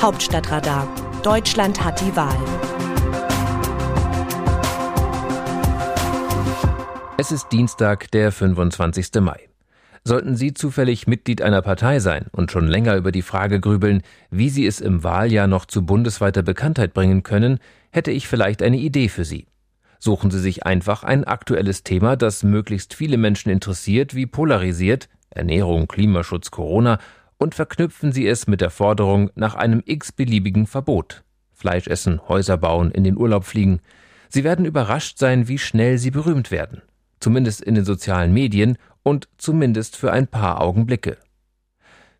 Hauptstadtradar. Deutschland hat die Wahl. Es ist Dienstag, der 25. Mai. Sollten Sie zufällig Mitglied einer Partei sein und schon länger über die Frage grübeln, wie Sie es im Wahljahr noch zu bundesweiter Bekanntheit bringen können, hätte ich vielleicht eine Idee für Sie. Suchen Sie sich einfach ein aktuelles Thema, das möglichst viele Menschen interessiert wie polarisiert, Ernährung, Klimaschutz, Corona, und verknüpfen Sie es mit der Forderung nach einem x-beliebigen Verbot. Fleisch essen, Häuser bauen, in den Urlaub fliegen. Sie werden überrascht sein, wie schnell Sie berühmt werden. Zumindest in den sozialen Medien und zumindest für ein paar Augenblicke.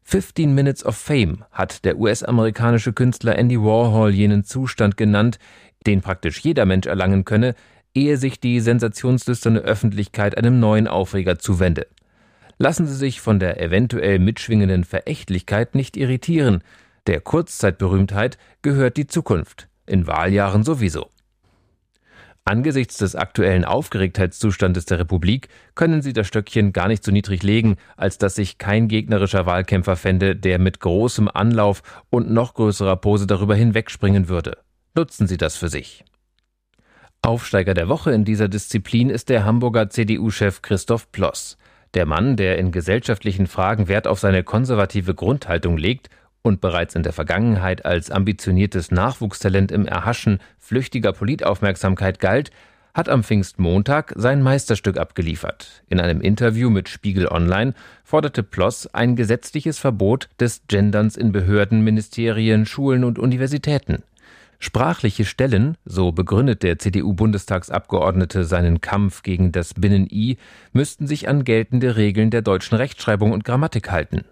15 Minutes of Fame hat der US-amerikanische Künstler Andy Warhol jenen Zustand genannt, den praktisch jeder Mensch erlangen könne, ehe sich die sensationslüsterne Öffentlichkeit einem neuen Aufreger zuwende. Lassen Sie sich von der eventuell mitschwingenden Verächtlichkeit nicht irritieren. Der Kurzzeitberühmtheit gehört die Zukunft, in Wahljahren sowieso. Angesichts des aktuellen Aufgeregtheitszustandes der Republik können Sie das Stöckchen gar nicht so niedrig legen, als dass sich kein gegnerischer Wahlkämpfer fände, der mit großem Anlauf und noch größerer Pose darüber hinwegspringen würde. Nutzen Sie das für sich. Aufsteiger der Woche in dieser Disziplin ist der Hamburger CDU-Chef Christoph Ploss. Der Mann, der in gesellschaftlichen Fragen Wert auf seine konservative Grundhaltung legt und bereits in der Vergangenheit als ambitioniertes Nachwuchstalent im Erhaschen flüchtiger Politaufmerksamkeit galt, hat am Pfingstmontag sein Meisterstück abgeliefert. In einem Interview mit Spiegel Online forderte Ploss ein gesetzliches Verbot des Genderns in Behörden, Ministerien, Schulen und Universitäten. Sprachliche Stellen, so begründet der CDU-Bundestagsabgeordnete seinen Kampf gegen das Binnen-I, müssten sich an geltende Regeln der deutschen Rechtschreibung und Grammatik halten.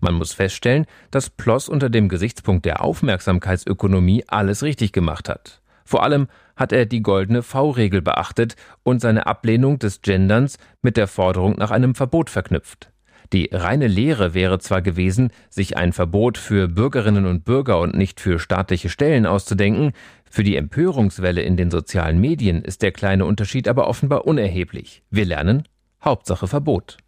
Man muss feststellen, dass Ploss unter dem Gesichtspunkt der Aufmerksamkeitsökonomie alles richtig gemacht hat. Vor allem hat er die goldene V-Regel beachtet und seine Ablehnung des Genderns mit der Forderung nach einem Verbot verknüpft. Die reine Lehre wäre zwar gewesen, sich ein Verbot für Bürgerinnen und Bürger und nicht für staatliche Stellen auszudenken, für die Empörungswelle in den sozialen Medien ist der kleine Unterschied aber offenbar unerheblich. Wir lernen Hauptsache Verbot.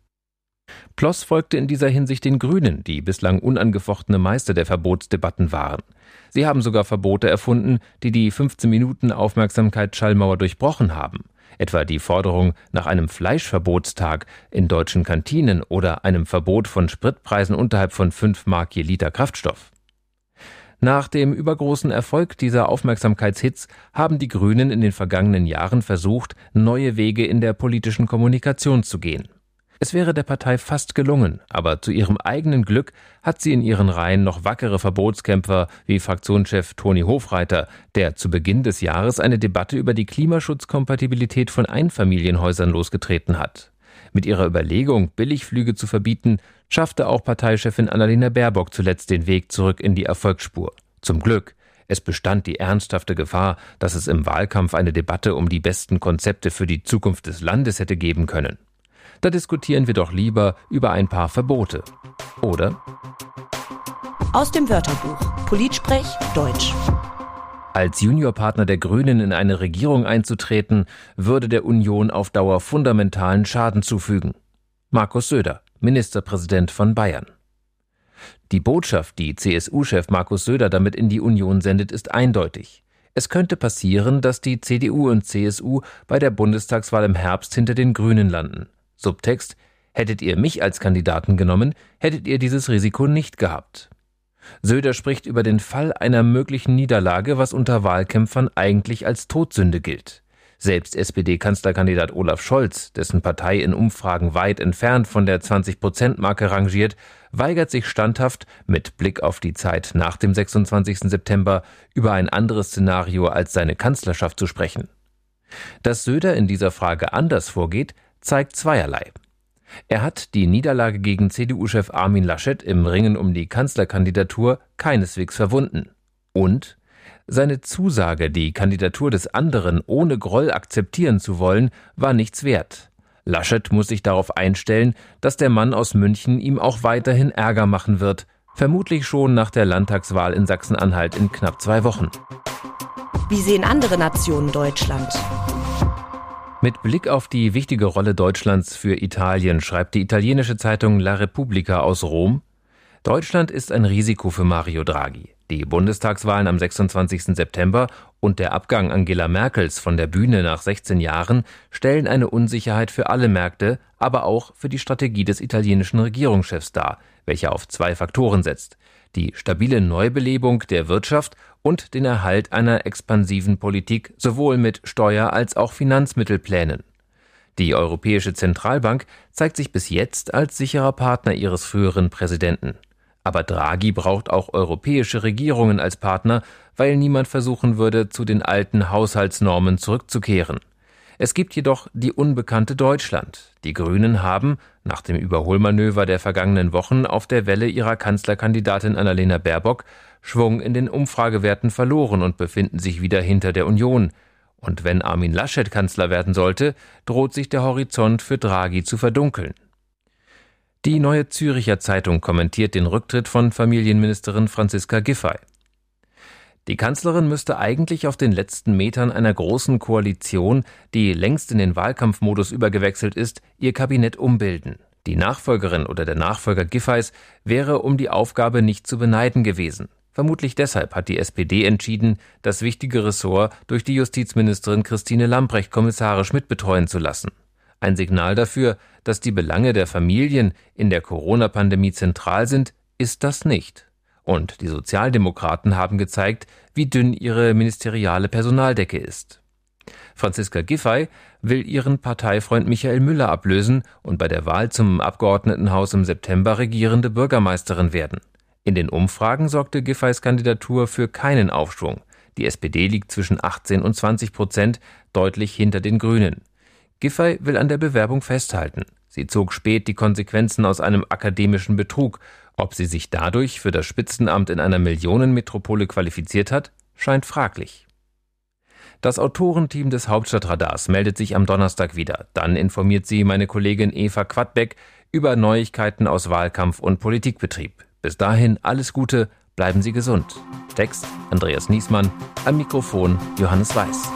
Ploss folgte in dieser Hinsicht den Grünen, die bislang unangefochtene Meister der Verbotsdebatten waren. Sie haben sogar Verbote erfunden, die die 15 Minuten Aufmerksamkeit-Schallmauer durchbrochen haben. Etwa die Forderung nach einem Fleischverbotstag in deutschen Kantinen oder einem Verbot von Spritpreisen unterhalb von 5 Mark je Liter Kraftstoff. Nach dem übergroßen Erfolg dieser Aufmerksamkeitshits haben die Grünen in den vergangenen Jahren versucht, neue Wege in der politischen Kommunikation zu gehen. Es wäre der Partei fast gelungen, aber zu ihrem eigenen Glück hat sie in ihren Reihen noch wackere Verbotskämpfer wie Fraktionschef Toni Hofreiter, der zu Beginn des Jahres eine Debatte über die Klimaschutzkompatibilität von Einfamilienhäusern losgetreten hat. Mit ihrer Überlegung, Billigflüge zu verbieten, schaffte auch Parteichefin Annalena Baerbock zuletzt den Weg zurück in die Erfolgsspur. Zum Glück. Es bestand die ernsthafte Gefahr, dass es im Wahlkampf eine Debatte um die besten Konzepte für die Zukunft des Landes hätte geben können. Da diskutieren wir doch lieber über ein paar Verbote. Oder? Aus dem Wörterbuch Politsprech Deutsch. Als Juniorpartner der Grünen in eine Regierung einzutreten, würde der Union auf Dauer fundamentalen Schaden zufügen. Markus Söder, Ministerpräsident von Bayern. Die Botschaft, die CSU-Chef Markus Söder damit in die Union sendet, ist eindeutig. Es könnte passieren, dass die CDU und CSU bei der Bundestagswahl im Herbst hinter den Grünen landen. Subtext Hättet ihr mich als Kandidaten genommen, hättet ihr dieses Risiko nicht gehabt. Söder spricht über den Fall einer möglichen Niederlage, was unter Wahlkämpfern eigentlich als Todsünde gilt. Selbst SPD-Kanzlerkandidat Olaf Scholz, dessen Partei in Umfragen weit entfernt von der 20-Prozent-Marke rangiert, weigert sich standhaft, mit Blick auf die Zeit nach dem 26. September, über ein anderes Szenario als seine Kanzlerschaft zu sprechen. Dass Söder in dieser Frage anders vorgeht, zeigt zweierlei. Er hat die Niederlage gegen CDU-Chef Armin Laschet im Ringen um die Kanzlerkandidatur keineswegs verwunden. Und seine Zusage, die Kandidatur des anderen ohne Groll akzeptieren zu wollen, war nichts wert. Laschet muss sich darauf einstellen, dass der Mann aus München ihm auch weiterhin Ärger machen wird, vermutlich schon nach der Landtagswahl in Sachsen-Anhalt in knapp zwei Wochen. Wie sehen andere Nationen Deutschland? Mit Blick auf die wichtige Rolle Deutschlands für Italien schreibt die italienische Zeitung La Repubblica aus Rom, Deutschland ist ein Risiko für Mario Draghi. Die Bundestagswahlen am 26. September und der Abgang Angela Merkels von der Bühne nach 16 Jahren stellen eine Unsicherheit für alle Märkte, aber auch für die Strategie des italienischen Regierungschefs dar, welcher auf zwei Faktoren setzt. Die stabile Neubelebung der Wirtschaft und den Erhalt einer expansiven Politik sowohl mit Steuer- als auch Finanzmittelplänen. Die Europäische Zentralbank zeigt sich bis jetzt als sicherer Partner ihres früheren Präsidenten. Aber Draghi braucht auch europäische Regierungen als Partner, weil niemand versuchen würde, zu den alten Haushaltsnormen zurückzukehren. Es gibt jedoch die unbekannte Deutschland. Die Grünen haben, nach dem Überholmanöver der vergangenen Wochen auf der Welle ihrer Kanzlerkandidatin Annalena Baerbock, Schwung in den Umfragewerten verloren und befinden sich wieder hinter der Union. Und wenn Armin Laschet Kanzler werden sollte, droht sich der Horizont für Draghi zu verdunkeln. Die Neue Züricher Zeitung kommentiert den Rücktritt von Familienministerin Franziska Giffey. Die Kanzlerin müsste eigentlich auf den letzten Metern einer großen Koalition, die längst in den Wahlkampfmodus übergewechselt ist, ihr Kabinett umbilden. Die Nachfolgerin oder der Nachfolger Giffeys wäre um die Aufgabe nicht zu beneiden gewesen. Vermutlich deshalb hat die SPD entschieden, das wichtige Ressort durch die Justizministerin Christine Lambrecht kommissarisch mitbetreuen zu lassen. Ein Signal dafür, dass die Belange der Familien in der Corona-Pandemie zentral sind, ist das nicht. Und die Sozialdemokraten haben gezeigt, wie dünn ihre ministeriale Personaldecke ist. Franziska Giffey will ihren Parteifreund Michael Müller ablösen und bei der Wahl zum Abgeordnetenhaus im September regierende Bürgermeisterin werden. In den Umfragen sorgte Giffeys Kandidatur für keinen Aufschwung. Die SPD liegt zwischen 18 und 20 Prozent, deutlich hinter den Grünen. Giffey will an der Bewerbung festhalten. Sie zog spät die Konsequenzen aus einem akademischen Betrug. Ob sie sich dadurch für das Spitzenamt in einer Millionenmetropole qualifiziert hat, scheint fraglich. Das Autorenteam des Hauptstadtradars meldet sich am Donnerstag wieder. Dann informiert sie meine Kollegin Eva Quadbeck über Neuigkeiten aus Wahlkampf und Politikbetrieb. Bis dahin alles Gute, bleiben Sie gesund. Text Andreas Niesmann, am Mikrofon Johannes Weiß.